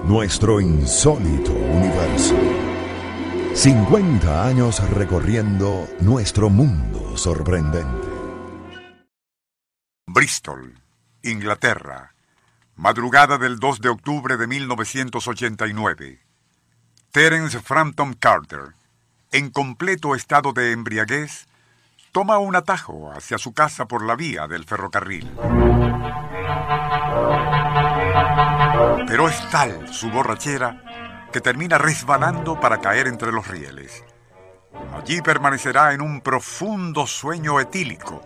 Nuestro insólito universo. 50 años recorriendo nuestro mundo sorprendente. Bristol, Inglaterra. Madrugada del 2 de octubre de 1989. Terence Frampton Carter, en completo estado de embriaguez, toma un atajo hacia su casa por la vía del ferrocarril. Pero es tal su borrachera que termina resbalando para caer entre los rieles. Allí permanecerá en un profundo sueño etílico,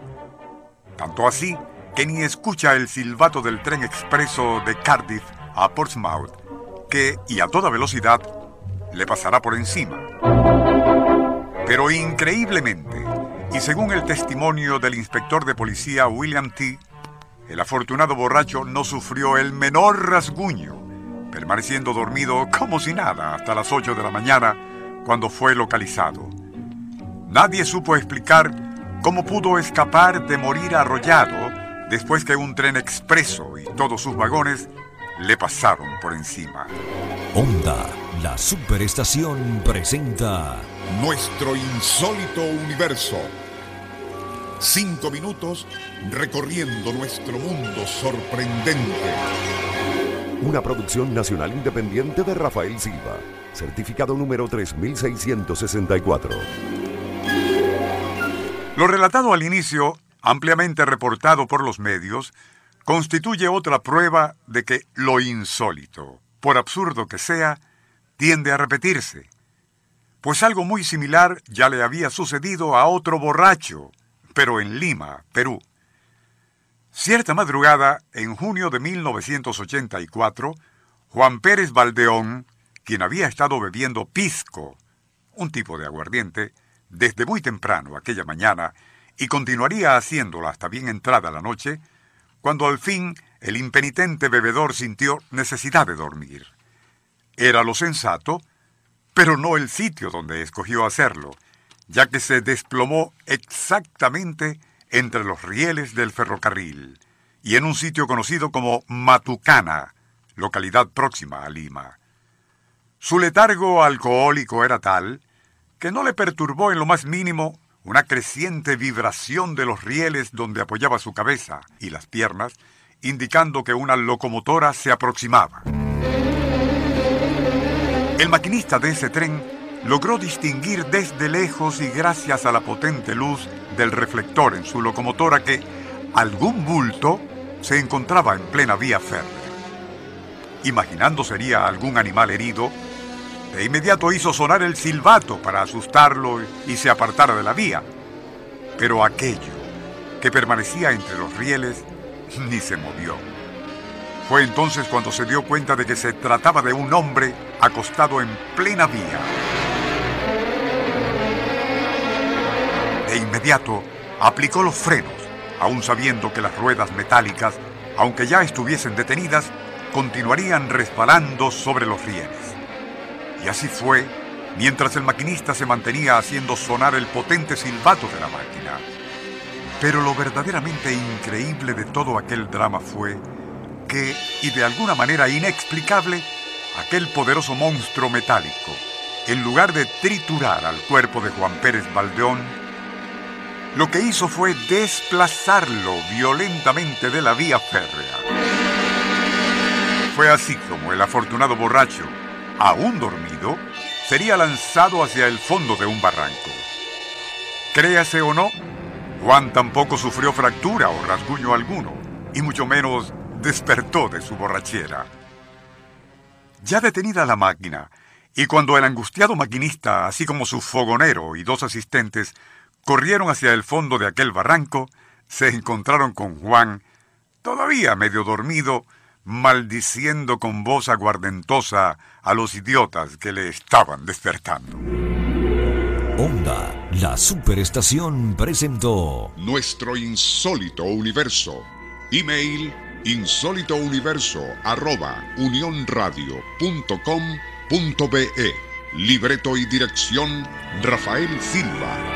tanto así que ni escucha el silbato del tren expreso de Cardiff a Portsmouth, que, y a toda velocidad, le pasará por encima. Pero increíblemente, y según el testimonio del inspector de policía William T., el afortunado borracho no sufrió el menor rasguño, permaneciendo dormido como si nada hasta las 8 de la mañana cuando fue localizado. Nadie supo explicar cómo pudo escapar de morir arrollado después que un tren expreso y todos sus vagones le pasaron por encima. Onda, la superestación presenta Nuestro insólito universo. Cinco minutos recorriendo nuestro mundo sorprendente. Una producción nacional independiente de Rafael Silva. Certificado número 3664. Lo relatado al inicio, ampliamente reportado por los medios, constituye otra prueba de que lo insólito, por absurdo que sea, tiende a repetirse. Pues algo muy similar ya le había sucedido a otro borracho, pero en Lima, Perú. Cierta madrugada, en junio de 1984, Juan Pérez Valdeón, quien había estado bebiendo pisco, un tipo de aguardiente, desde muy temprano aquella mañana, y continuaría haciéndolo hasta bien entrada la noche, cuando al fin el impenitente bebedor sintió necesidad de dormir. Era lo sensato, pero no el sitio donde escogió hacerlo, ya que se desplomó exactamente entre los rieles del ferrocarril y en un sitio conocido como Matucana, localidad próxima a Lima. Su letargo alcohólico era tal que no le perturbó en lo más mínimo una creciente vibración de los rieles donde apoyaba su cabeza y las piernas, indicando que una locomotora se aproximaba. El maquinista de ese tren logró distinguir desde lejos y gracias a la potente luz del reflector en su locomotora que algún bulto se encontraba en plena vía férrea. Imaginando sería algún animal herido, de inmediato hizo sonar el silbato para asustarlo y se apartara de la vía. Pero aquello que permanecía entre los rieles ni se movió. Fue entonces cuando se dio cuenta de que se trataba de un hombre acostado en plena vía. Inmediato aplicó los frenos, aun sabiendo que las ruedas metálicas, aunque ya estuviesen detenidas, continuarían resbalando sobre los rieles. Y así fue mientras el maquinista se mantenía haciendo sonar el potente silbato de la máquina. Pero lo verdaderamente increíble de todo aquel drama fue que, y de alguna manera inexplicable, aquel poderoso monstruo metálico, en lugar de triturar al cuerpo de Juan Pérez Baldeón, lo que hizo fue desplazarlo violentamente de la vía férrea. Fue así como el afortunado borracho, aún dormido, sería lanzado hacia el fondo de un barranco. Créase o no, Juan tampoco sufrió fractura o rasguño alguno, y mucho menos despertó de su borrachera. Ya detenida la máquina, y cuando el angustiado maquinista, así como su fogonero y dos asistentes, corrieron hacia el fondo de aquel barranco, se encontraron con Juan, todavía medio dormido, maldiciendo con voz aguardentosa a los idiotas que le estaban despertando. Onda, la superestación presentó Nuestro insólito universo. Email insólitouniverso arroba unionradio.com.be. Libreto y dirección Rafael Silva.